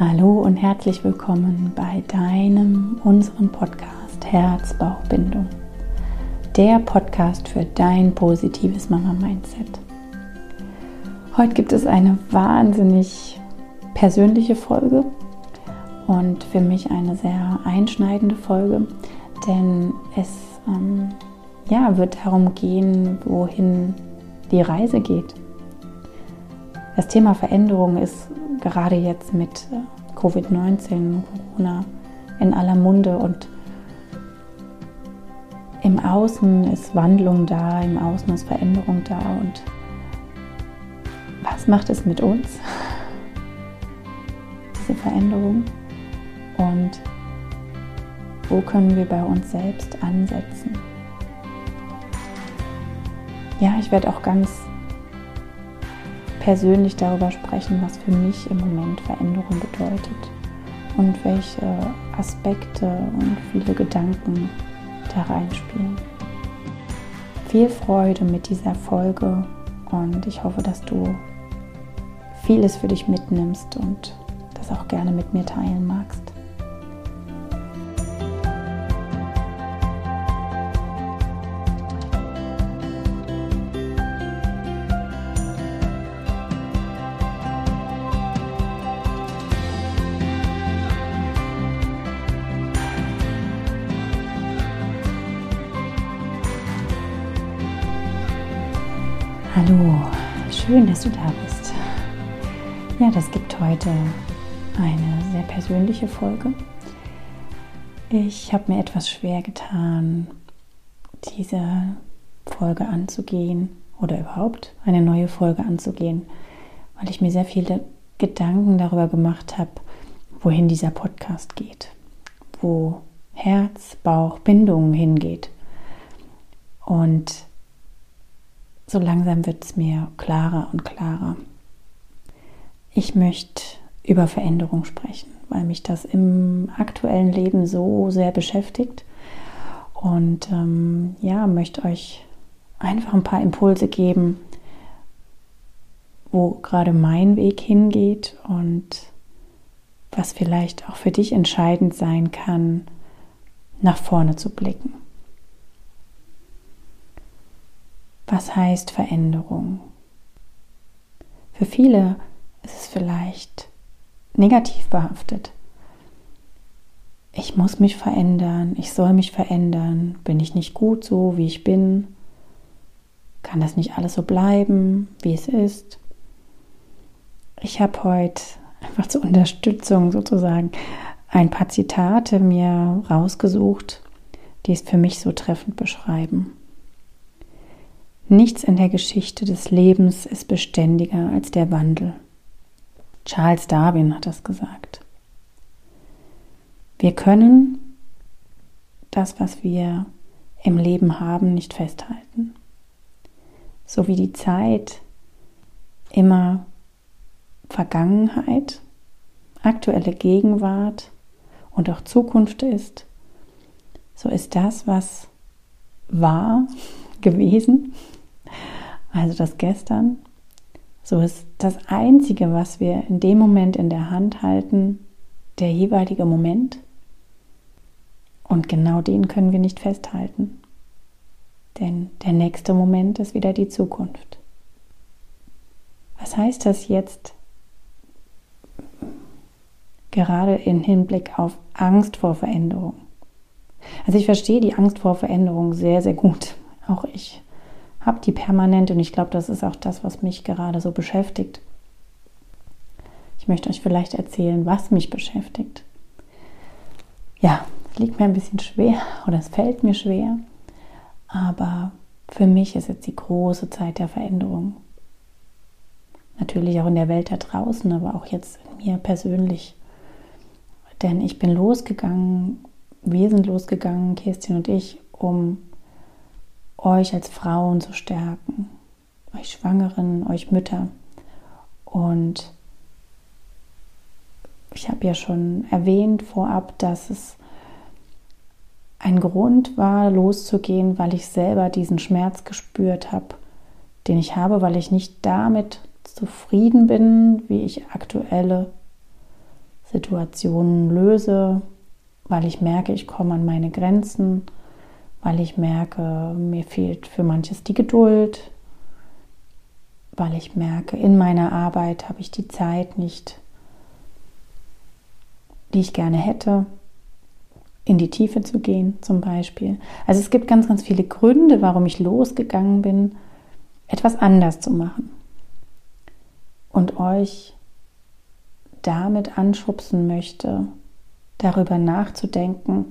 Hallo und herzlich willkommen bei deinem, unserem Podcast Herz-Bauch-Bindung. Der Podcast für dein positives Mama-Mindset. Heute gibt es eine wahnsinnig persönliche Folge und für mich eine sehr einschneidende Folge, denn es ähm, ja, wird darum gehen, wohin die Reise geht. Das Thema Veränderung ist gerade jetzt mit äh, Covid-19, Corona in aller Munde und im Außen ist Wandlung da, im Außen ist Veränderung da und was macht es mit uns, diese Veränderung und wo können wir bei uns selbst ansetzen. Ja, ich werde auch ganz persönlich darüber sprechen, was für mich im Moment Veränderung bedeutet und welche Aspekte und viele Gedanken da reinspielen. Viel Freude mit dieser Folge und ich hoffe, dass du vieles für dich mitnimmst und das auch gerne mit mir teilen magst. Dass du da bist. Ja, das gibt heute eine sehr persönliche Folge. Ich habe mir etwas schwer getan, diese Folge anzugehen oder überhaupt eine neue Folge anzugehen, weil ich mir sehr viele Gedanken darüber gemacht habe, wohin dieser Podcast geht, wo Herz, Bauch, Bindung hingeht. Und so langsam wird es mir klarer und klarer. Ich möchte über Veränderung sprechen, weil mich das im aktuellen Leben so sehr beschäftigt. Und ähm, ja, möchte euch einfach ein paar Impulse geben, wo gerade mein Weg hingeht und was vielleicht auch für dich entscheidend sein kann, nach vorne zu blicken. Was heißt Veränderung? Für viele ist es vielleicht negativ behaftet. Ich muss mich verändern, ich soll mich verändern, bin ich nicht gut so, wie ich bin? Kann das nicht alles so bleiben, wie es ist? Ich habe heute einfach zur Unterstützung sozusagen ein paar Zitate mir rausgesucht, die es für mich so treffend beschreiben. Nichts in der Geschichte des Lebens ist beständiger als der Wandel. Charles Darwin hat das gesagt. Wir können das, was wir im Leben haben, nicht festhalten. So wie die Zeit immer Vergangenheit, aktuelle Gegenwart und auch Zukunft ist, so ist das, was war gewesen, also das Gestern. So ist das Einzige, was wir in dem Moment in der Hand halten, der jeweilige Moment. Und genau den können wir nicht festhalten. Denn der nächste Moment ist wieder die Zukunft. Was heißt das jetzt gerade im Hinblick auf Angst vor Veränderung? Also ich verstehe die Angst vor Veränderung sehr, sehr gut. Auch ich habe die permanent und ich glaube, das ist auch das, was mich gerade so beschäftigt. Ich möchte euch vielleicht erzählen, was mich beschäftigt. Ja, es liegt mir ein bisschen schwer oder es fällt mir schwer, aber für mich ist jetzt die große Zeit der Veränderung. Natürlich auch in der Welt da draußen, aber auch jetzt in mir persönlich. Denn ich bin losgegangen, wir sind losgegangen, Kerstin und ich, um euch als Frauen zu stärken, euch Schwangeren, euch Mütter. Und ich habe ja schon erwähnt vorab, dass es ein Grund war, loszugehen, weil ich selber diesen Schmerz gespürt habe, den ich habe, weil ich nicht damit zufrieden bin, wie ich aktuelle Situationen löse, weil ich merke, ich komme an meine Grenzen, weil ich merke, mir fehlt für manches die Geduld, weil ich merke, in meiner Arbeit habe ich die Zeit nicht, die ich gerne hätte, in die Tiefe zu gehen zum Beispiel. Also es gibt ganz, ganz viele Gründe, warum ich losgegangen bin, etwas anders zu machen und euch damit anschubsen möchte, darüber nachzudenken,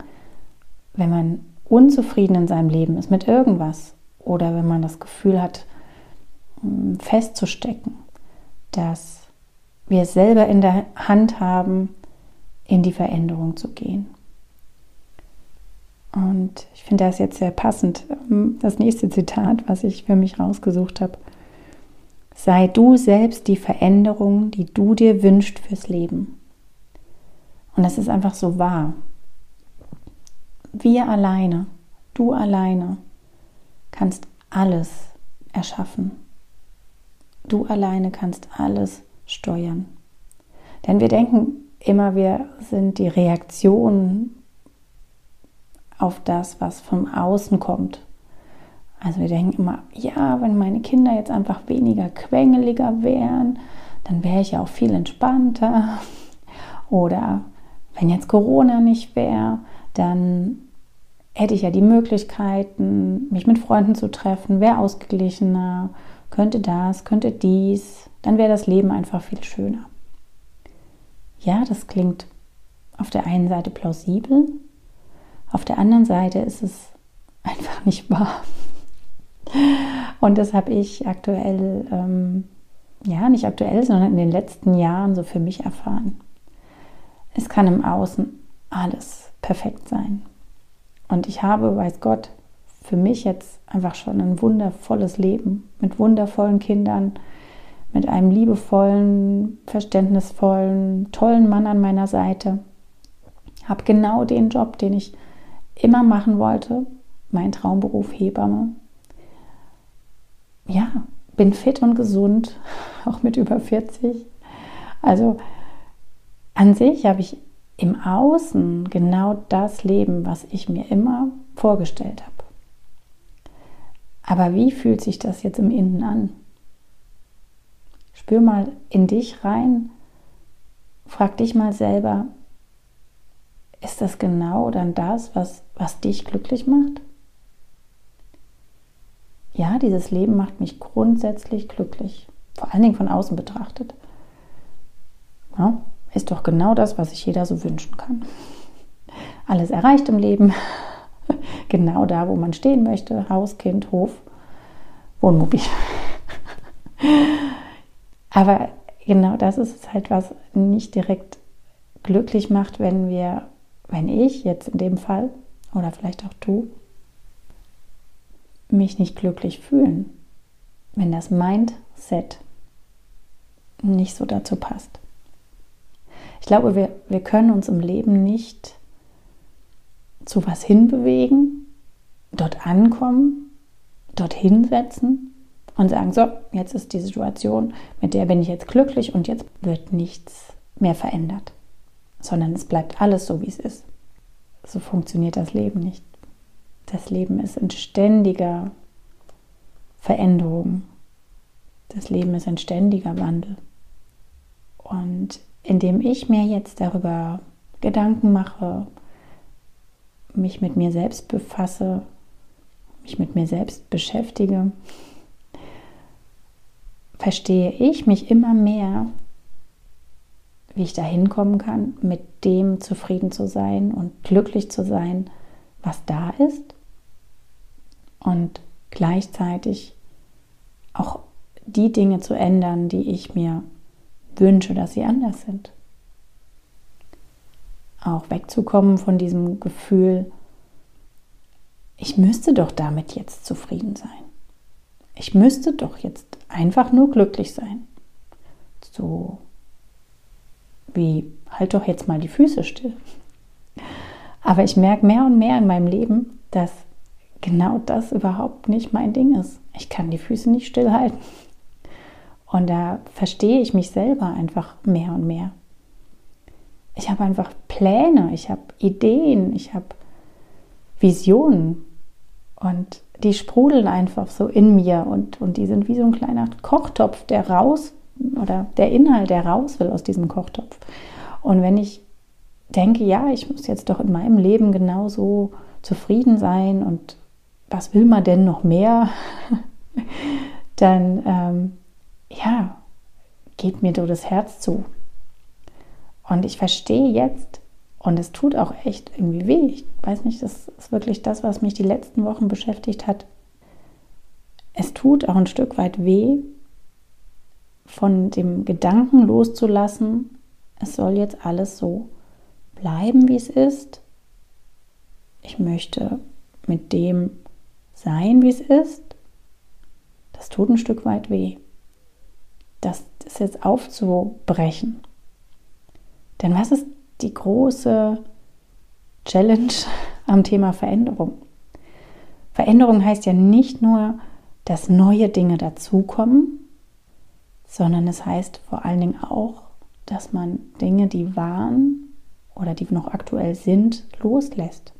wenn man unzufrieden in seinem Leben ist mit irgendwas oder wenn man das Gefühl hat, hm, festzustecken, dass wir selber in der Hand haben, in die Veränderung zu gehen. Und ich finde das jetzt sehr passend. Ähm, das nächste Zitat, was ich für mich rausgesucht habe. Sei du selbst die Veränderung, die du dir wünschst fürs Leben. Und das ist einfach so wahr. Wir alleine, du alleine, kannst alles erschaffen. Du alleine kannst alles steuern. Denn wir denken immer, wir sind die Reaktion auf das, was vom Außen kommt. Also wir denken immer, ja, wenn meine Kinder jetzt einfach weniger quengeliger wären, dann wäre ich ja auch viel entspannter. Oder wenn jetzt Corona nicht wäre, dann hätte ich ja die Möglichkeiten, mich mit Freunden zu treffen, wäre ausgeglichener, könnte das, könnte dies, dann wäre das Leben einfach viel schöner. Ja, das klingt auf der einen Seite plausibel, auf der anderen Seite ist es einfach nicht wahr. Und das habe ich aktuell, ähm, ja, nicht aktuell, sondern in den letzten Jahren so für mich erfahren. Es kann im Außen alles perfekt sein. Und ich habe, weiß Gott, für mich jetzt einfach schon ein wundervolles Leben mit wundervollen Kindern, mit einem liebevollen, verständnisvollen, tollen Mann an meiner Seite. Habe genau den Job, den ich immer machen wollte, mein Traumberuf Hebamme. Ja, bin fit und gesund, auch mit über 40. Also an sich habe ich im Außen genau das Leben, was ich mir immer vorgestellt habe. Aber wie fühlt sich das jetzt im Innen an? Spür mal in dich rein, frag dich mal selber, ist das genau dann das, was, was dich glücklich macht? Ja, dieses Leben macht mich grundsätzlich glücklich, vor allen Dingen von außen betrachtet. Ja, ist doch genau das, was sich jeder so wünschen kann. Alles erreicht im Leben, genau da, wo man stehen möchte, Haus, Kind, Hof, Wohnmobil. Aber genau das ist halt, was nicht direkt glücklich macht, wenn wir wenn ich jetzt in dem Fall oder vielleicht auch du mich nicht glücklich fühlen, wenn das Mindset nicht so dazu passt. Ich glaube, wir, wir können uns im Leben nicht zu was hinbewegen, dort ankommen, dorthin setzen und sagen, so, jetzt ist die Situation, mit der bin ich jetzt glücklich und jetzt wird nichts mehr verändert sondern es bleibt alles so, wie es ist. So funktioniert das Leben nicht. Das Leben ist in ständiger Veränderung. Das Leben ist ein ständiger Wandel. Und indem ich mir jetzt darüber Gedanken mache, mich mit mir selbst befasse, mich mit mir selbst beschäftige, verstehe ich mich immer mehr wie ich da hinkommen kann, mit dem zufrieden zu sein und glücklich zu sein, was da ist. Und gleichzeitig auch die Dinge zu ändern, die ich mir wünsche, dass sie anders sind. Auch wegzukommen von diesem Gefühl, ich müsste doch damit jetzt zufrieden sein. Ich müsste doch jetzt einfach nur glücklich sein. So wie halt doch jetzt mal die Füße still. Aber ich merke mehr und mehr in meinem Leben, dass genau das überhaupt nicht mein Ding ist. Ich kann die Füße nicht stillhalten. Und da verstehe ich mich selber einfach mehr und mehr. Ich habe einfach Pläne, ich habe Ideen, ich habe Visionen und die sprudeln einfach so in mir und, und die sind wie so ein kleiner Kochtopf, der raus oder der Inhalt, der raus will aus diesem Kochtopf. Und wenn ich denke, ja, ich muss jetzt doch in meinem Leben genauso zufrieden sein und was will man denn noch mehr, dann ähm, ja, geht mir so das Herz zu. Und ich verstehe jetzt, und es tut auch echt irgendwie weh. Ich weiß nicht, das ist wirklich das, was mich die letzten Wochen beschäftigt hat. Es tut auch ein Stück weit weh, von dem Gedanken loszulassen, es soll jetzt alles so bleiben, wie es ist. Ich möchte mit dem sein, wie es ist. Das tut ein Stück weit weh. Das ist jetzt aufzubrechen. Denn was ist die große Challenge am Thema Veränderung? Veränderung heißt ja nicht nur, dass neue Dinge dazukommen, sondern es heißt vor allen Dingen auch, dass man Dinge, die waren oder die noch aktuell sind, loslässt.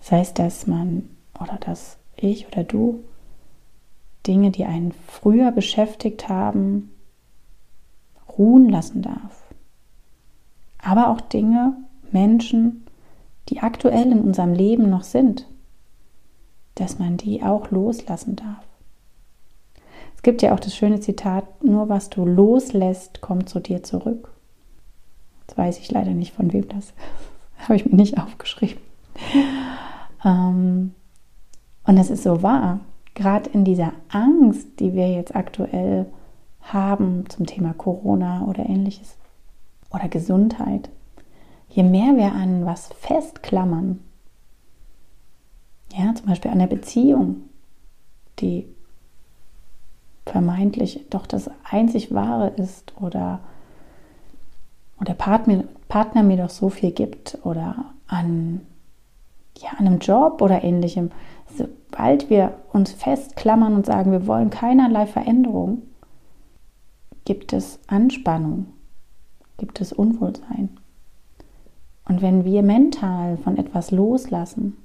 Das heißt, dass man oder dass ich oder du Dinge, die einen früher beschäftigt haben, ruhen lassen darf. Aber auch Dinge, Menschen, die aktuell in unserem Leben noch sind, dass man die auch loslassen darf. Es gibt ja auch das schöne Zitat, nur was du loslässt, kommt zu dir zurück. Jetzt weiß ich leider nicht, von wem das habe ich mir nicht aufgeschrieben. Ähm, und das ist so wahr. Gerade in dieser Angst, die wir jetzt aktuell haben zum Thema Corona oder ähnliches oder Gesundheit, je mehr wir an was festklammern, ja, zum Beispiel an der Beziehung, die vermeintlich doch das einzig Wahre ist oder, oder Partner, Partner mir doch so viel gibt oder an, ja, an einem Job oder ähnlichem. Sobald wir uns festklammern und sagen, wir wollen keinerlei Veränderung, gibt es Anspannung, gibt es Unwohlsein. Und wenn wir mental von etwas loslassen,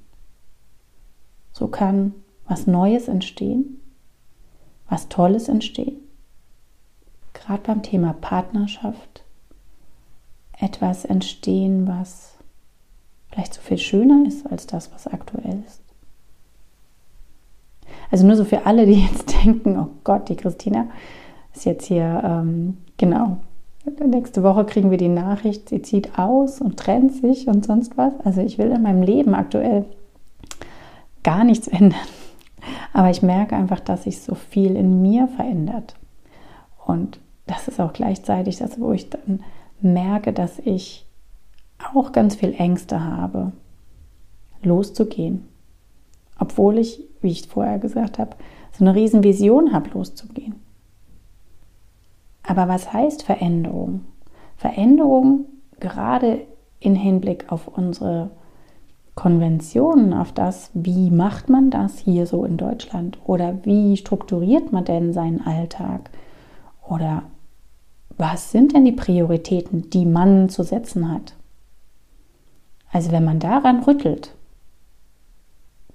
so kann was Neues entstehen, was Tolles entstehen. Gerade beim Thema Partnerschaft etwas entstehen, was vielleicht so viel schöner ist als das, was aktuell ist. Also nur so für alle, die jetzt denken, oh Gott, die Christina ist jetzt hier, ähm, genau, nächste Woche kriegen wir die Nachricht, sie zieht aus und trennt sich und sonst was. Also ich will in meinem Leben aktuell gar nichts ändern. Aber ich merke einfach, dass sich so viel in mir verändert. Und das ist auch gleichzeitig das, wo ich dann merke, dass ich auch ganz viel Ängste habe, loszugehen. Obwohl ich, wie ich vorher gesagt habe, so eine riesen Vision habe, loszugehen. Aber was heißt Veränderung? Veränderung gerade in Hinblick auf unsere Konventionen, auf das, wie macht man das hier so in Deutschland oder wie strukturiert man denn seinen Alltag oder was sind denn die Prioritäten, die man zu setzen hat. Also wenn man daran rüttelt,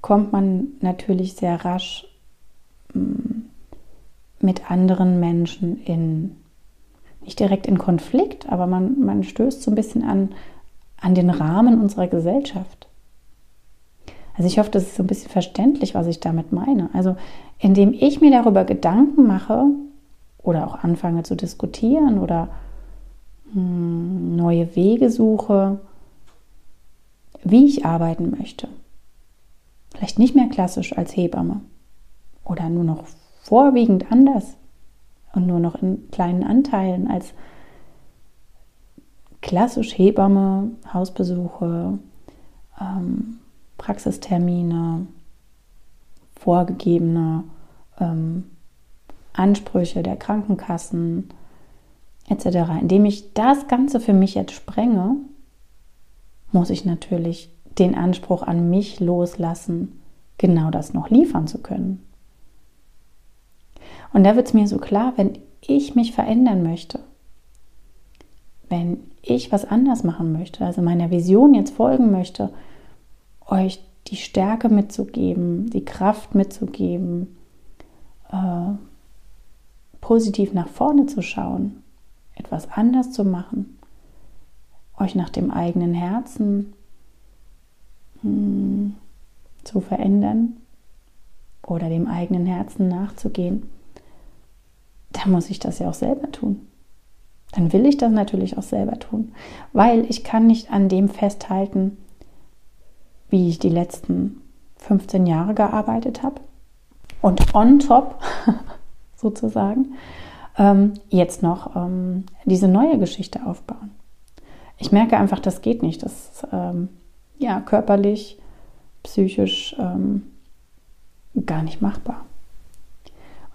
kommt man natürlich sehr rasch mm, mit anderen Menschen in, nicht direkt in Konflikt, aber man, man stößt so ein bisschen an, an den Rahmen unserer Gesellschaft. Also ich hoffe, das ist so ein bisschen verständlich, was ich damit meine. Also indem ich mir darüber Gedanken mache oder auch anfange zu diskutieren oder hm, neue Wege suche, wie ich arbeiten möchte. Vielleicht nicht mehr klassisch als Hebamme oder nur noch vorwiegend anders und nur noch in kleinen Anteilen als klassisch Hebamme, Hausbesuche, ähm, Praxistermine, vorgegebene ähm, Ansprüche der Krankenkassen etc. Indem ich das Ganze für mich jetzt sprenge, muss ich natürlich den Anspruch an mich loslassen, genau das noch liefern zu können. Und da wird es mir so klar, wenn ich mich verändern möchte, wenn ich was anders machen möchte, also meiner Vision jetzt folgen möchte, euch die Stärke mitzugeben, die Kraft mitzugeben, äh, positiv nach vorne zu schauen, etwas anders zu machen, euch nach dem eigenen Herzen zu verändern oder dem eigenen Herzen nachzugehen, dann muss ich das ja auch selber tun. Dann will ich das natürlich auch selber tun, weil ich kann nicht an dem festhalten, wie ich die letzten 15 Jahre gearbeitet habe und on top sozusagen ähm, jetzt noch ähm, diese neue Geschichte aufbauen. Ich merke einfach, das geht nicht. Das ähm, ja körperlich, psychisch ähm, gar nicht machbar.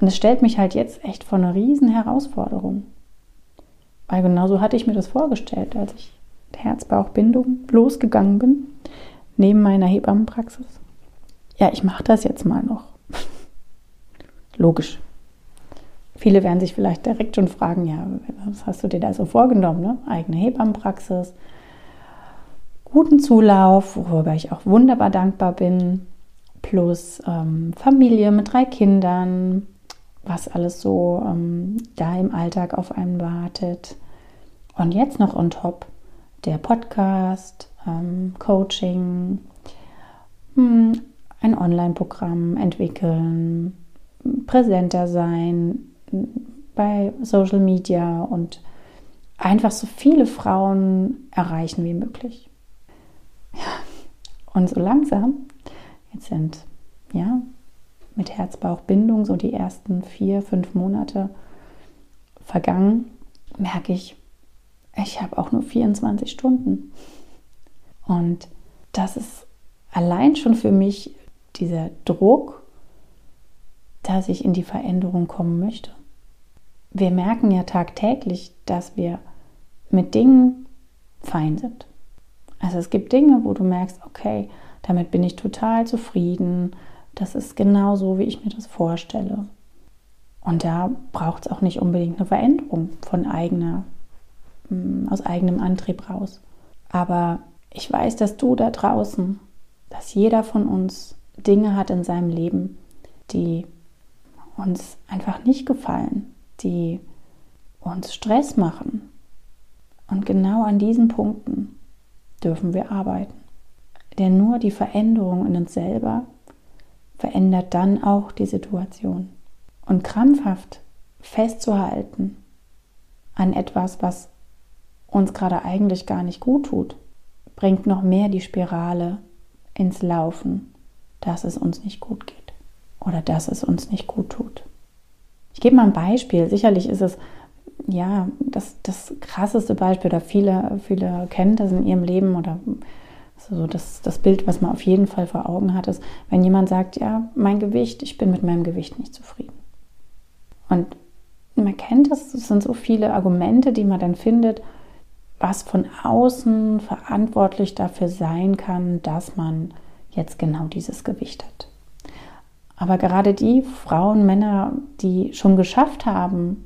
Und es stellt mich halt jetzt echt vor eine riesen Herausforderung. Weil genauso hatte ich mir das vorgestellt, als ich Herz-Bauch-Bindung losgegangen bin, neben meiner Hebammenpraxis. Ja, ich mache das jetzt mal noch. Logisch. Viele werden sich vielleicht direkt schon fragen, ja, was hast du dir da so vorgenommen? Ne? Eigene Hebammenpraxis, guten Zulauf, worüber ich auch wunderbar dankbar bin, plus ähm, Familie mit drei Kindern, was alles so ähm, da im Alltag auf einen wartet. Und jetzt noch on top der Podcast, ähm, Coaching, hm, ein Online-Programm entwickeln, präsenter sein bei Social Media und einfach so viele Frauen erreichen wie möglich. Ja. Und so langsam, jetzt sind ja mit Herz-Bauch-Bindung so die ersten vier, fünf Monate vergangen, merke ich, ich habe auch nur 24 Stunden. Und das ist allein schon für mich dieser Druck, dass ich in die Veränderung kommen möchte. Wir merken ja tagtäglich, dass wir mit Dingen fein sind. Also es gibt Dinge, wo du merkst, okay, damit bin ich total zufrieden, das ist genau so, wie ich mir das vorstelle. Und da braucht es auch nicht unbedingt eine Veränderung von eigener, mm, aus eigenem Antrieb raus. Aber ich weiß, dass du da draußen, dass jeder von uns Dinge hat in seinem Leben, die uns einfach nicht gefallen, die uns Stress machen. Und genau an diesen Punkten dürfen wir arbeiten. Denn nur die Veränderung in uns selber verändert dann auch die Situation. Und krampfhaft festzuhalten an etwas, was uns gerade eigentlich gar nicht gut tut, bringt noch mehr die Spirale ins Laufen, dass es uns nicht gut geht oder dass es uns nicht gut tut. Ich gebe mal ein Beispiel. Sicherlich ist es ja das, das krasseste Beispiel oder viele, viele kennen das in ihrem Leben oder so das, das Bild, was man auf jeden Fall vor Augen hat, ist, wenn jemand sagt, ja, mein Gewicht, ich bin mit meinem Gewicht nicht zufrieden. Und man kennt das, es sind so viele Argumente, die man dann findet, was von außen verantwortlich dafür sein kann, dass man jetzt genau dieses Gewicht hat. Aber gerade die Frauen, Männer, die schon geschafft haben,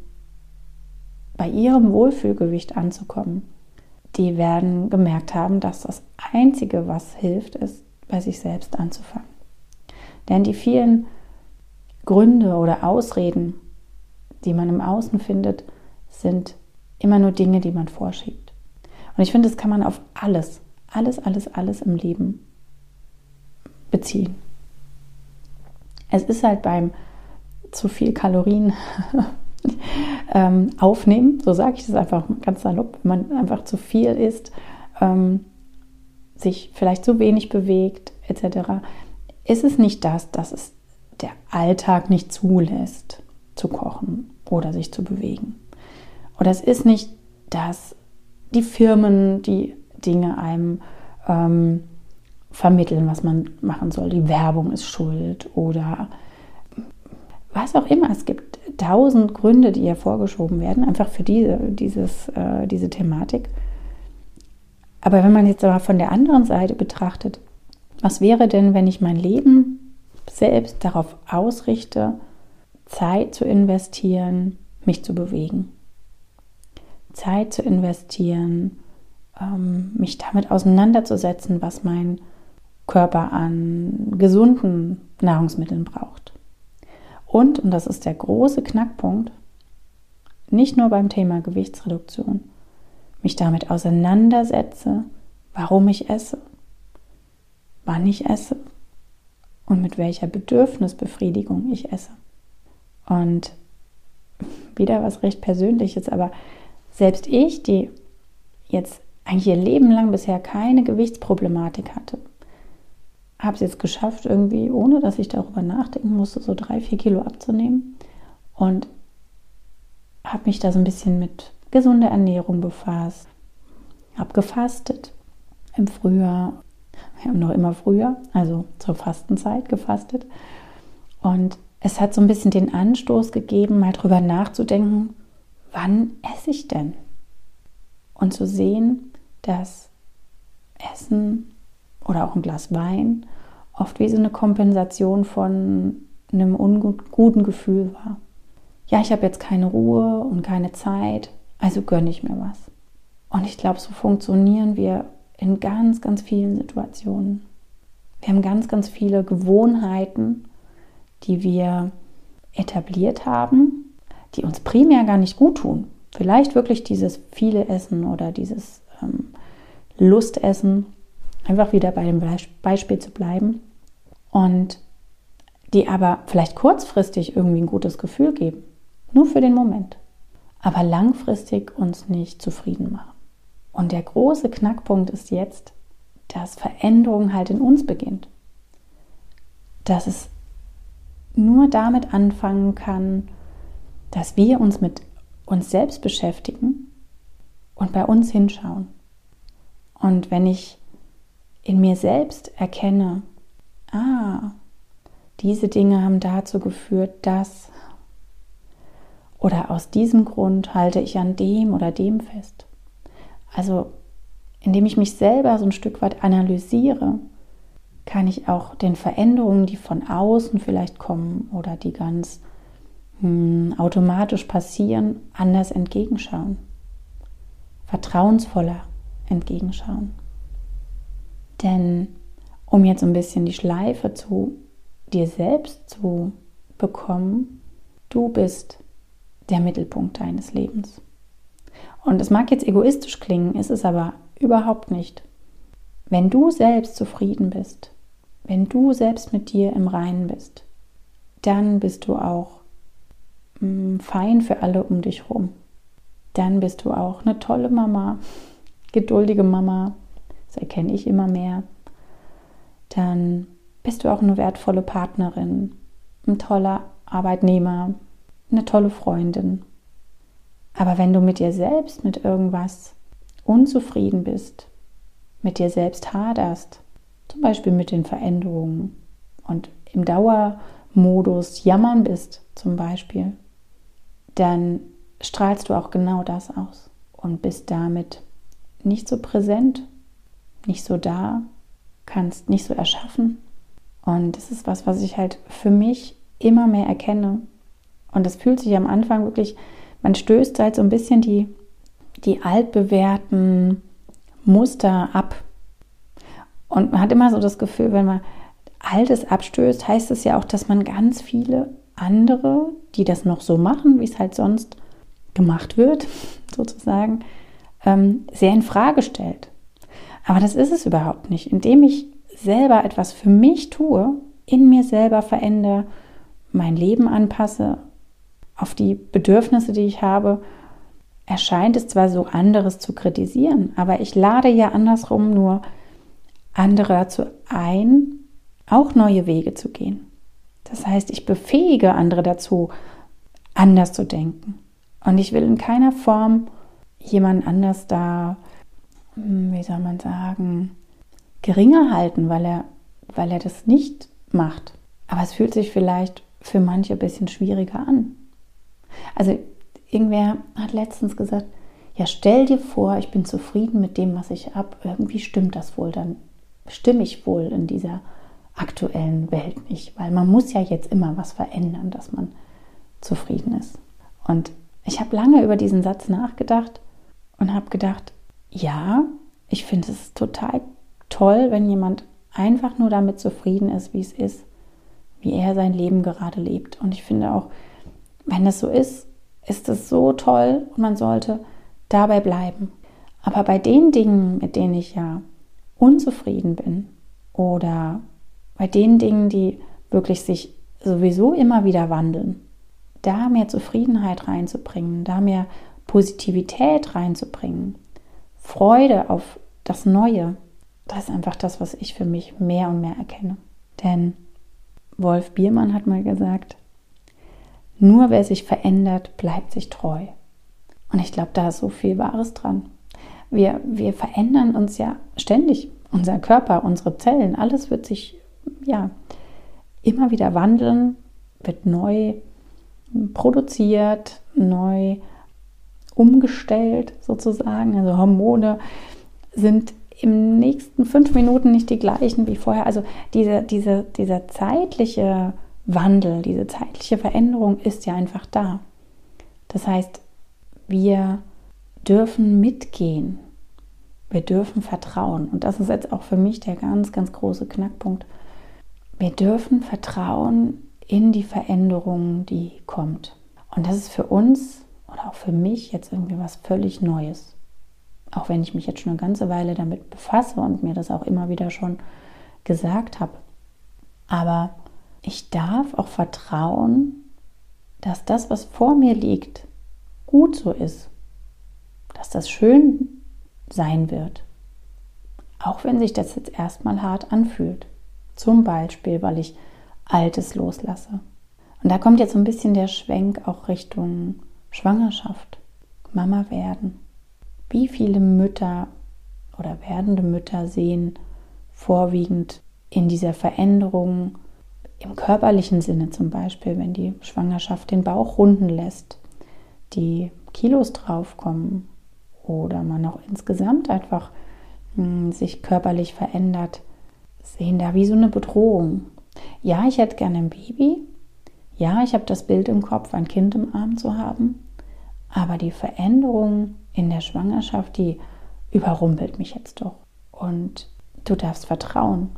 bei ihrem Wohlfühlgewicht anzukommen, die werden gemerkt haben, dass das Einzige, was hilft, ist, bei sich selbst anzufangen. Denn die vielen Gründe oder Ausreden, die man im Außen findet, sind immer nur Dinge, die man vorschiebt. Und ich finde, das kann man auf alles, alles, alles, alles im Leben beziehen. Es ist halt beim zu viel Kalorien ähm, aufnehmen, so sage ich das einfach ganz salopp, wenn man einfach zu viel isst, ähm, sich vielleicht zu wenig bewegt, etc., ist es nicht das, dass es der Alltag nicht zulässt, zu kochen oder sich zu bewegen. Oder es ist nicht, dass die Firmen die Dinge einem ähm, vermitteln, was man machen soll. Die Werbung ist schuld oder was auch immer. Es gibt tausend Gründe, die hier vorgeschoben werden, einfach für diese, dieses, äh, diese Thematik. Aber wenn man jetzt aber von der anderen Seite betrachtet, was wäre denn, wenn ich mein Leben selbst darauf ausrichte, Zeit zu investieren, mich zu bewegen? Zeit zu investieren, ähm, mich damit auseinanderzusetzen, was mein Körper an gesunden Nahrungsmitteln braucht. Und, und das ist der große Knackpunkt, nicht nur beim Thema Gewichtsreduktion, mich damit auseinandersetze, warum ich esse, wann ich esse und mit welcher Bedürfnisbefriedigung ich esse. Und wieder was recht Persönliches, aber selbst ich, die jetzt eigentlich ihr Leben lang bisher keine Gewichtsproblematik hatte, habe es jetzt geschafft, irgendwie, ohne dass ich darüber nachdenken musste, so drei, vier Kilo abzunehmen. Und habe mich da so ein bisschen mit gesunder Ernährung befasst, habe gefastet im Frühjahr, wir haben noch immer früher, also zur Fastenzeit gefastet. Und es hat so ein bisschen den Anstoß gegeben, mal drüber nachzudenken, wann esse ich denn? Und zu sehen, dass Essen oder auch ein Glas Wein oft wie so eine Kompensation von einem unguten Gefühl war. Ja, ich habe jetzt keine Ruhe und keine Zeit, also gönne ich mir was. Und ich glaube, so funktionieren wir in ganz, ganz vielen Situationen. Wir haben ganz, ganz viele Gewohnheiten, die wir etabliert haben, die uns primär gar nicht gut tun. Vielleicht wirklich dieses viele Essen oder dieses ähm, Lustessen, einfach wieder bei dem Beispiel zu bleiben und die aber vielleicht kurzfristig irgendwie ein gutes Gefühl geben, nur für den Moment, aber langfristig uns nicht zufrieden machen. Und der große Knackpunkt ist jetzt, dass Veränderung halt in uns beginnt. Dass es nur damit anfangen kann, dass wir uns mit uns selbst beschäftigen und bei uns hinschauen. Und wenn ich in mir selbst erkenne, ah, diese Dinge haben dazu geführt, dass oder aus diesem Grund halte ich an dem oder dem fest. Also indem ich mich selber so ein Stück weit analysiere, kann ich auch den Veränderungen, die von außen vielleicht kommen oder die ganz hm, automatisch passieren, anders entgegenschauen. Vertrauensvoller entgegenschauen. Denn um jetzt ein bisschen die Schleife zu dir selbst zu bekommen, du bist der Mittelpunkt deines Lebens. Und es mag jetzt egoistisch klingen, ist es aber überhaupt nicht. Wenn du selbst zufrieden bist, wenn du selbst mit dir im Reinen bist, dann bist du auch mm, fein für alle um dich herum. Dann bist du auch eine tolle Mama, geduldige Mama, das erkenne ich immer mehr. Dann bist du auch eine wertvolle Partnerin, ein toller Arbeitnehmer, eine tolle Freundin. Aber wenn du mit dir selbst mit irgendwas unzufrieden bist, mit dir selbst haderst, zum Beispiel mit den Veränderungen und im Dauermodus jammern bist zum Beispiel, dann strahlst du auch genau das aus und bist damit nicht so präsent, nicht so da, kannst nicht so erschaffen. Und das ist was, was ich halt für mich immer mehr erkenne. Und das fühlt sich am Anfang wirklich, man stößt halt so ein bisschen die, die altbewährten Muster ab. Und man hat immer so das Gefühl, wenn man Altes abstößt, heißt es ja auch, dass man ganz viele andere, die das noch so machen, wie es halt sonst gemacht wird, sozusagen, ähm, sehr in Frage stellt. Aber das ist es überhaupt nicht. Indem ich selber etwas für mich tue, in mir selber verändere, mein Leben anpasse, auf die Bedürfnisse, die ich habe, erscheint es zwar so, anderes zu kritisieren, aber ich lade ja andersrum nur andere dazu ein, auch neue Wege zu gehen. Das heißt, ich befähige andere dazu, anders zu denken. Und ich will in keiner Form jemand anders da, wie soll man sagen, geringer halten, weil er, weil er das nicht macht. Aber es fühlt sich vielleicht für manche ein bisschen schwieriger an. Also irgendwer hat letztens gesagt, ja, stell dir vor, ich bin zufrieden mit dem, was ich habe. Irgendwie stimmt das wohl, dann stimme ich wohl in dieser aktuellen Welt nicht, weil man muss ja jetzt immer was verändern, dass man zufrieden ist. Und ich habe lange über diesen Satz nachgedacht und habe gedacht, ja, ich finde es total toll, wenn jemand einfach nur damit zufrieden ist, wie es ist, wie er sein Leben gerade lebt. Und ich finde auch, wenn es so ist, ist es so toll und man sollte dabei bleiben. Aber bei den Dingen, mit denen ich ja unzufrieden bin oder bei den Dingen, die wirklich sich sowieso immer wieder wandeln, da mehr Zufriedenheit reinzubringen, da mehr Positivität reinzubringen, Freude auf das Neue, das ist einfach das, was ich für mich mehr und mehr erkenne. Denn Wolf Biermann hat mal gesagt, nur wer sich verändert, bleibt sich treu. Und ich glaube, da ist so viel Wahres dran. Wir, wir verändern uns ja ständig. Unser Körper, unsere Zellen, alles wird sich ja immer wieder wandeln, wird neu produziert, neu umgestellt sozusagen. Also Hormone sind im nächsten fünf Minuten nicht die gleichen wie vorher. Also diese, diese, dieser zeitliche Wandel, diese zeitliche Veränderung ist ja einfach da. Das heißt, wir dürfen mitgehen. Wir dürfen vertrauen. Und das ist jetzt auch für mich der ganz, ganz große Knackpunkt. Wir dürfen vertrauen in die Veränderung, die kommt. Und das ist für uns oder auch für mich jetzt irgendwie was völlig Neues. Auch wenn ich mich jetzt schon eine ganze Weile damit befasse und mir das auch immer wieder schon gesagt habe. Aber ich darf auch vertrauen, dass das, was vor mir liegt, gut so ist. Dass das schön sein wird. Auch wenn sich das jetzt erstmal hart anfühlt. Zum Beispiel, weil ich Altes loslasse. Und da kommt jetzt so ein bisschen der Schwenk auch Richtung Schwangerschaft, Mama werden. Wie viele Mütter oder werdende Mütter sehen vorwiegend in dieser Veränderung im körperlichen Sinne zum Beispiel, wenn die Schwangerschaft den Bauch runden lässt, die Kilos draufkommen oder man auch insgesamt einfach mh, hm, sich körperlich verändert, sehen da wie so eine Bedrohung. Ja, ich hätte gerne ein Baby. Ja, ich habe das Bild im Kopf, ein Kind im Arm zu haben. Aber die Veränderung in der Schwangerschaft, die überrumpelt mich jetzt doch. Und du darfst vertrauen.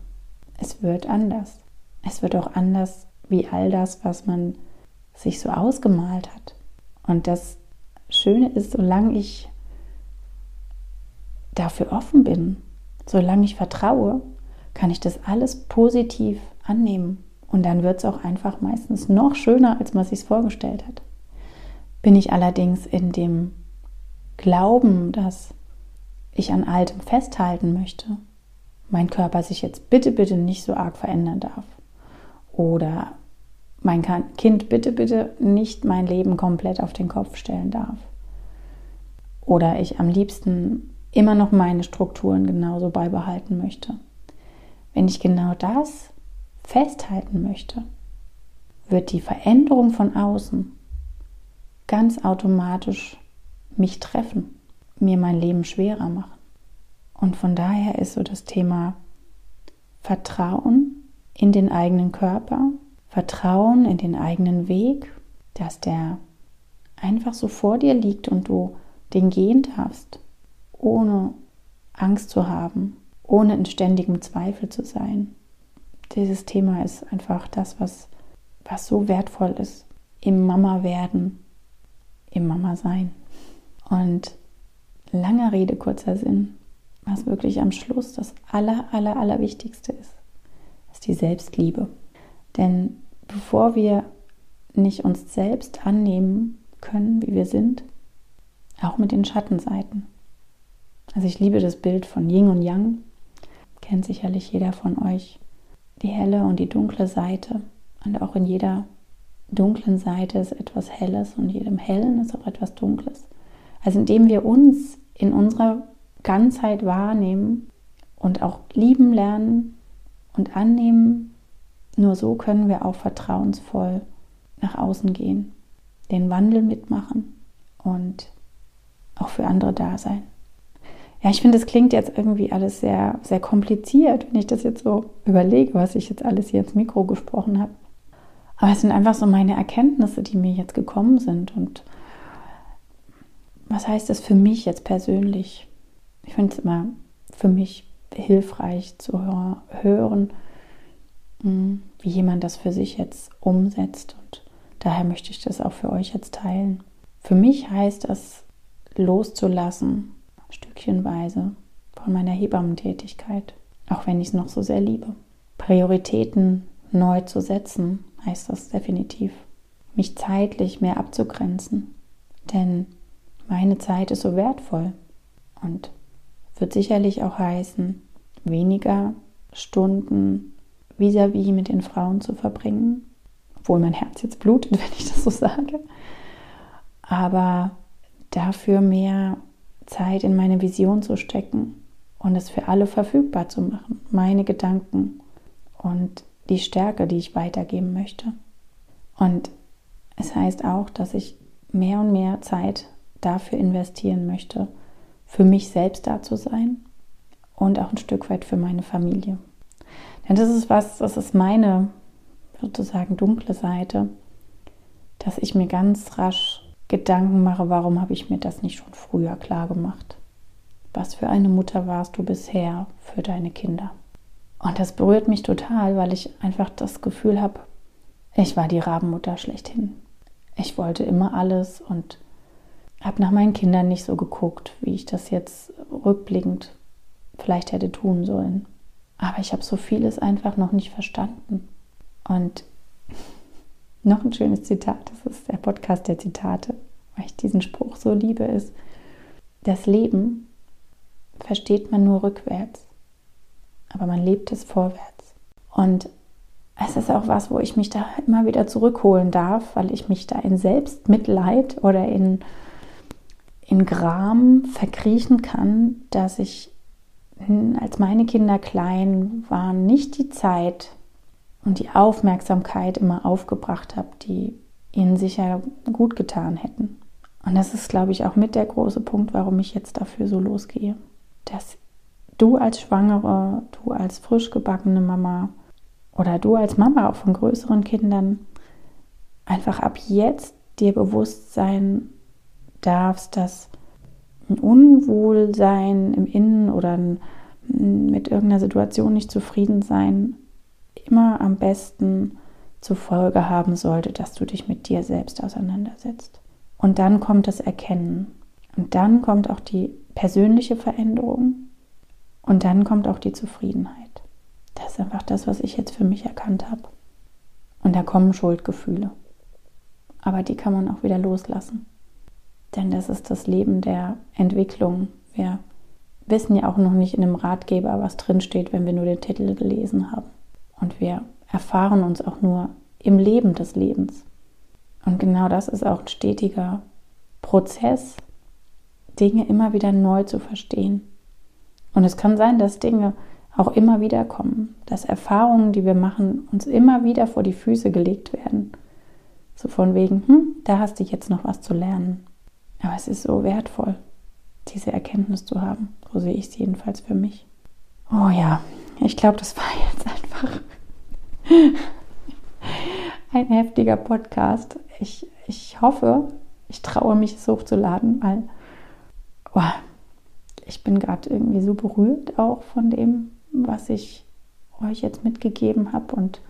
Es wird anders. Es wird auch anders wie all das, was man sich so ausgemalt hat. Und das Schöne ist, solange ich dafür offen bin, solange ich vertraue, kann ich das alles positiv annehmen. Und dann wird es auch einfach meistens noch schöner, als man sich vorgestellt hat. Bin ich allerdings in dem Glauben, dass ich an Altem festhalten möchte, mein Körper sich jetzt bitte, bitte nicht so arg verändern darf. Oder mein Kind bitte, bitte nicht mein Leben komplett auf den Kopf stellen darf. Oder ich am liebsten immer noch meine Strukturen genauso beibehalten möchte. Wenn ich genau das festhalten möchte, wird die Veränderung von außen ganz automatisch mich treffen, mir mein Leben schwerer machen. Und von daher ist so das Thema Vertrauen in den eigenen Körper, Vertrauen in den eigenen Weg, dass der einfach so vor dir liegt und du den gehen darfst, ohne Angst zu haben, ohne in ständigem Zweifel zu sein. Dieses Thema ist einfach das, was, was so wertvoll ist im Mama werden, im Mama sein. Und lange Rede, kurzer Sinn, was wirklich am Schluss das aller, aller, aller Wichtigste ist, ist die Selbstliebe. Denn bevor wir nicht uns selbst annehmen können, wie wir sind, auch mit den Schattenseiten. Also ich liebe das Bild von Yin und Yang, kennt sicherlich jeder von euch. Die helle und die dunkle Seite. Und auch in jeder dunklen Seite ist etwas Helles und jedem Hellen ist auch etwas Dunkles. Also indem wir uns in unserer Ganzheit wahrnehmen und auch lieben lernen und annehmen, nur so können wir auch vertrauensvoll nach außen gehen, den Wandel mitmachen und auch für andere da sein. Ja, ich finde, es klingt jetzt irgendwie alles sehr, sehr kompliziert, wenn ich das jetzt so überlege, was ich jetzt alles hier ins Mikro gesprochen habe. Aber es sind einfach so meine Erkenntnisse, die mir jetzt gekommen sind. Und was heißt das für mich jetzt persönlich? Ich finde es immer für mich hilfreich zu hören, hm, wie jemand das für sich jetzt umsetzt. Und daher möchte ich das auch für euch jetzt teilen. Für mich heißt das loszulassen, stückchenweise von meiner Hebammentätigkeit, auch wenn ich es noch so sehr liebe. Prioritäten neu zu setzen, heißt das definitiv. Mich zeitlich mehr abzugrenzen, denn meine Zeit ist so wertvoll und wird sicherlich auch heißen, weniger Stunden vis-à-vis -vis mit den Frauen zu verbringen, obwohl mein Herz jetzt blutet, wenn ich das so sage, aber dafür mehr Zeit in meine Vision zu stecken und es für alle verfügbar zu machen, meine Gedanken und die Stärke, die ich weitergeben möchte. Und es heißt auch, dass ich mehr und mehr Zeit dafür investieren möchte, für mich selbst da zu sein und auch ein Stück weit für meine Familie. Denn das ist was, das ist meine sozusagen dunkle Seite, dass ich mir ganz rasch Gedanken mache, warum habe ich mir das nicht schon früher klar gemacht? Was für eine Mutter warst du bisher für deine Kinder? Und das berührt mich total, weil ich einfach das Gefühl habe, ich war die Rabenmutter schlechthin. Ich wollte immer alles und habe nach meinen Kindern nicht so geguckt, wie ich das jetzt rückblickend vielleicht hätte tun sollen. Aber ich habe so vieles einfach noch nicht verstanden. Und noch ein schönes Zitat, das ist der Podcast der Zitate, weil ich diesen Spruch so liebe, ist, das Leben versteht man nur rückwärts, aber man lebt es vorwärts. Und es ist auch was, wo ich mich da immer wieder zurückholen darf, weil ich mich da in Selbstmitleid oder in, in Gram verkriechen kann, dass ich, als meine Kinder klein waren, nicht die Zeit und die Aufmerksamkeit immer aufgebracht habe, die ihnen sicher gut getan hätten. Und das ist, glaube ich, auch mit der große Punkt, warum ich jetzt dafür so losgehe. Dass du als Schwangere, du als frisch gebackene Mama, oder du als Mama auch von größeren Kindern einfach ab jetzt dir bewusst sein darfst, dass ein Unwohlsein im Innen oder ein, mit irgendeiner Situation nicht zufrieden sein immer am besten zur Folge haben sollte, dass du dich mit dir selbst auseinandersetzt. Und dann kommt das Erkennen. Und dann kommt auch die persönliche Veränderung. Und dann kommt auch die Zufriedenheit. Das ist einfach das, was ich jetzt für mich erkannt habe. Und da kommen Schuldgefühle. Aber die kann man auch wieder loslassen. Denn das ist das Leben der Entwicklung. Wir wissen ja auch noch nicht in einem Ratgeber, was drinsteht, wenn wir nur den Titel gelesen haben. Und wir erfahren uns auch nur im Leben des Lebens. Und genau das ist auch ein stetiger Prozess, Dinge immer wieder neu zu verstehen. Und es kann sein, dass Dinge auch immer wieder kommen, dass Erfahrungen, die wir machen, uns immer wieder vor die Füße gelegt werden. So von wegen, hm, da hast du jetzt noch was zu lernen. Aber es ist so wertvoll, diese Erkenntnis zu haben. So sehe ich es jedenfalls für mich. Oh ja, ich glaube, das war jetzt einfach ein heftiger Podcast. Ich, ich hoffe, ich traue mich, es hochzuladen, weil oh, ich bin gerade irgendwie so berührt auch von dem, was ich euch jetzt mitgegeben habe. Und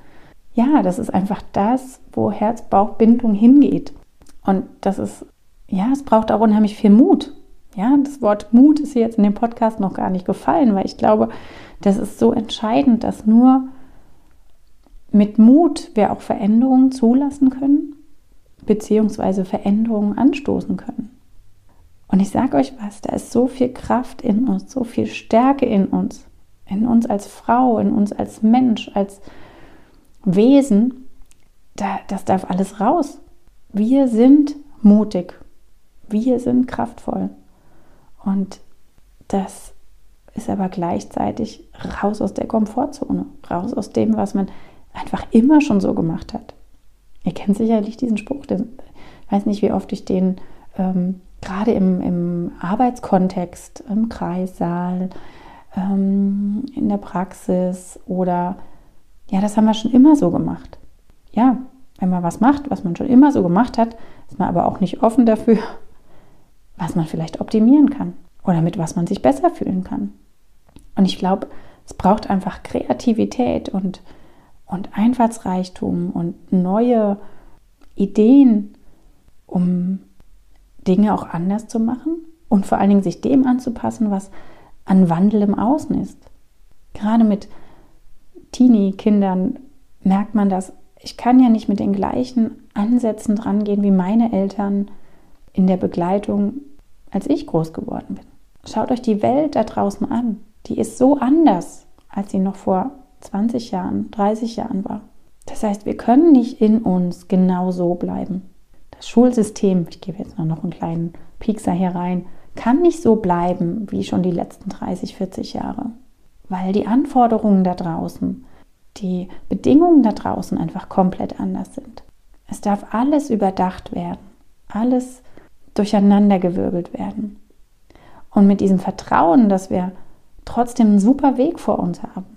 ja, das ist einfach das, wo Herz-Bauch-Bindung hingeht. Und das ist, ja, es braucht auch unheimlich viel Mut. Ja, das Wort Mut ist hier jetzt in dem Podcast noch gar nicht gefallen, weil ich glaube, das ist so entscheidend, dass nur mit Mut wir auch Veränderungen zulassen können, beziehungsweise Veränderungen anstoßen können. Und ich sage euch was, da ist so viel Kraft in uns, so viel Stärke in uns in uns als Frau, in uns als Mensch, als Wesen, da, das darf alles raus. Wir sind mutig, wir sind kraftvoll. Und das ist aber gleichzeitig raus aus der Komfortzone, raus aus dem, was man einfach immer schon so gemacht hat. Ihr kennt sicherlich diesen Spruch, den, ich weiß nicht, wie oft ich den ähm, gerade im, im Arbeitskontext, im Kreissaal, ähm, in der Praxis oder ja, das haben wir schon immer so gemacht. Ja, wenn man was macht, was man schon immer so gemacht hat, ist man aber auch nicht offen dafür, was man vielleicht optimieren kann oder mit was man sich besser fühlen kann. Und ich glaube, es braucht einfach Kreativität und, und Einfallsreichtum und neue Ideen, um Dinge auch anders zu machen und vor allen Dingen sich dem anzupassen, was an Wandel im Außen ist. Gerade mit Teenie-Kindern merkt man das. Ich kann ja nicht mit den gleichen Ansätzen dran gehen wie meine Eltern in der Begleitung, als ich groß geworden bin. Schaut euch die Welt da draußen an. Die ist so anders, als sie noch vor 20 Jahren, 30 Jahren war. Das heißt, wir können nicht in uns genau so bleiben. Das Schulsystem, ich gebe jetzt noch einen kleinen Piekser hier rein, kann nicht so bleiben wie schon die letzten 30, 40 Jahre, weil die Anforderungen da draußen, die Bedingungen da draußen einfach komplett anders sind. Es darf alles überdacht werden, alles durcheinandergewirbelt werden. Und mit diesem Vertrauen, dass wir trotzdem einen super Weg vor uns haben,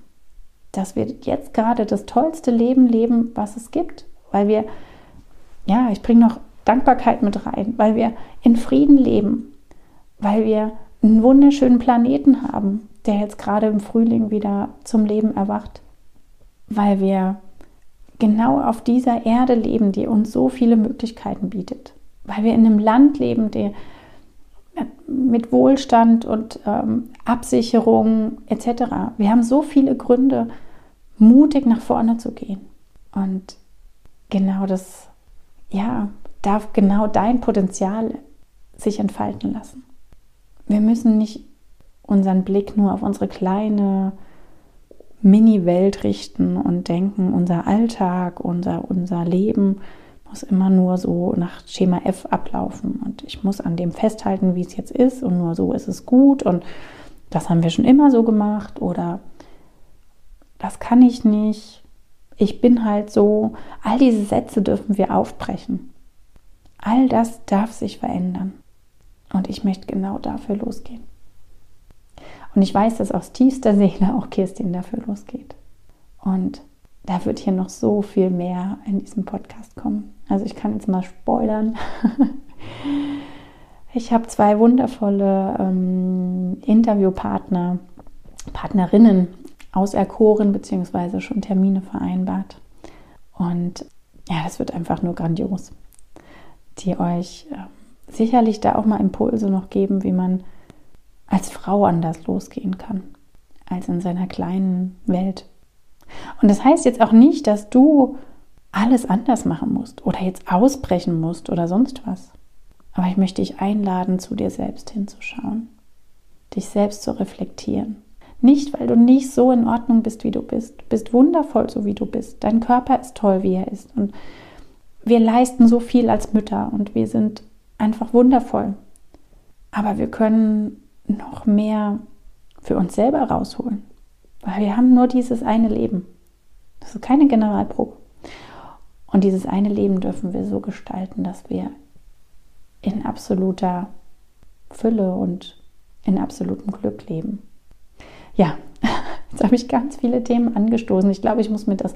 dass wir jetzt gerade das tollste Leben leben, was es gibt, weil wir, ja, ich bringe noch Dankbarkeit mit rein, weil wir in Frieden leben, weil wir einen wunderschönen Planeten haben, der jetzt gerade im Frühling wieder zum Leben erwacht, weil wir genau auf dieser Erde leben, die uns so viele Möglichkeiten bietet, weil wir in einem Land leben, der mit Wohlstand und ähm, Absicherung etc. Wir haben so viele Gründe, mutig nach vorne zu gehen. Und genau das, ja, darf genau dein Potenzial sich entfalten lassen. Wir müssen nicht unseren Blick nur auf unsere kleine Mini-Welt richten und denken, unser Alltag, unser, unser Leben muss immer nur so nach Schema F ablaufen und ich muss an dem festhalten, wie es jetzt ist und nur so ist es gut und das haben wir schon immer so gemacht oder das kann ich nicht, ich bin halt so. All diese Sätze dürfen wir aufbrechen. All das darf sich verändern. Und ich möchte genau dafür losgehen. Und ich weiß, dass aus tiefster Seele auch Kirstin dafür losgeht. Und da wird hier noch so viel mehr in diesem Podcast kommen. Also ich kann jetzt mal spoilern. ich habe zwei wundervolle ähm, Interviewpartner, Partnerinnen auserkoren bzw. schon Termine vereinbart. Und ja, das wird einfach nur grandios, die euch äh, sicherlich da auch mal Impulse noch geben, wie man als Frau anders losgehen kann, als in seiner kleinen Welt. Und das heißt jetzt auch nicht, dass du alles anders machen musst oder jetzt ausbrechen musst oder sonst was. Aber ich möchte dich einladen, zu dir selbst hinzuschauen, dich selbst zu reflektieren. Nicht, weil du nicht so in Ordnung bist, wie du bist. Du bist wundervoll, so wie du bist. Dein Körper ist toll, wie er ist. Und wir leisten so viel als Mütter und wir sind einfach wundervoll. Aber wir können noch mehr für uns selber rausholen. Weil wir haben nur dieses eine Leben. Das ist keine Generalprobe. Und dieses eine Leben dürfen wir so gestalten, dass wir in absoluter Fülle und in absolutem Glück leben. Ja, jetzt habe ich ganz viele Themen angestoßen. Ich glaube, ich muss mir das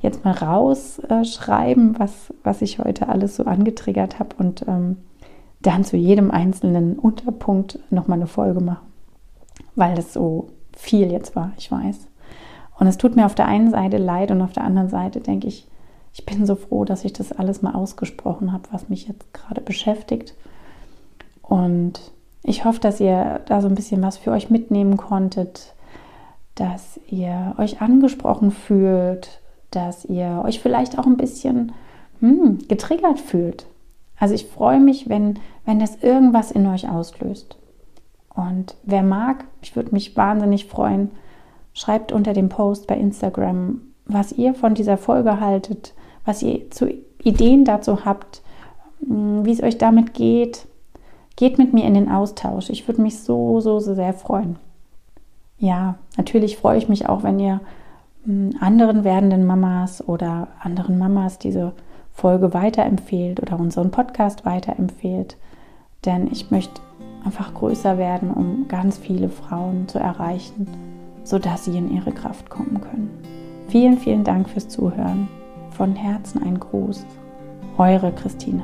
jetzt mal rausschreiben, was, was ich heute alles so angetriggert habe und ähm, dann zu jedem einzelnen Unterpunkt nochmal eine Folge machen, weil das so viel jetzt war, ich weiß. Und es tut mir auf der einen Seite leid und auf der anderen Seite denke ich, ich bin so froh, dass ich das alles mal ausgesprochen habe, was mich jetzt gerade beschäftigt. Und ich hoffe, dass ihr da so ein bisschen was für euch mitnehmen konntet, dass ihr euch angesprochen fühlt, dass ihr euch vielleicht auch ein bisschen hm, getriggert fühlt. Also ich freue mich, wenn, wenn das irgendwas in euch auslöst. Und wer mag, ich würde mich wahnsinnig freuen, schreibt unter dem Post bei Instagram, was ihr von dieser Folge haltet, was ihr zu Ideen dazu habt, hm, wie es euch damit geht. Geht mit mir in den Austausch. Ich würde mich so, so, so sehr freuen. Ja, natürlich freue ich mich auch, wenn ihr hm, anderen werdenden Mamas oder anderen Mamas diese Folge weiterempfehlt oder unseren Podcast weiterempfehlt. Denn ich möchte einfach größer werden, um ganz viele Frauen zu erreichen, sodass sie in ihre Kraft kommen können. Vielen, vielen Dank fürs Zuhören. Von Herzen ein Gruß. Eure Christine.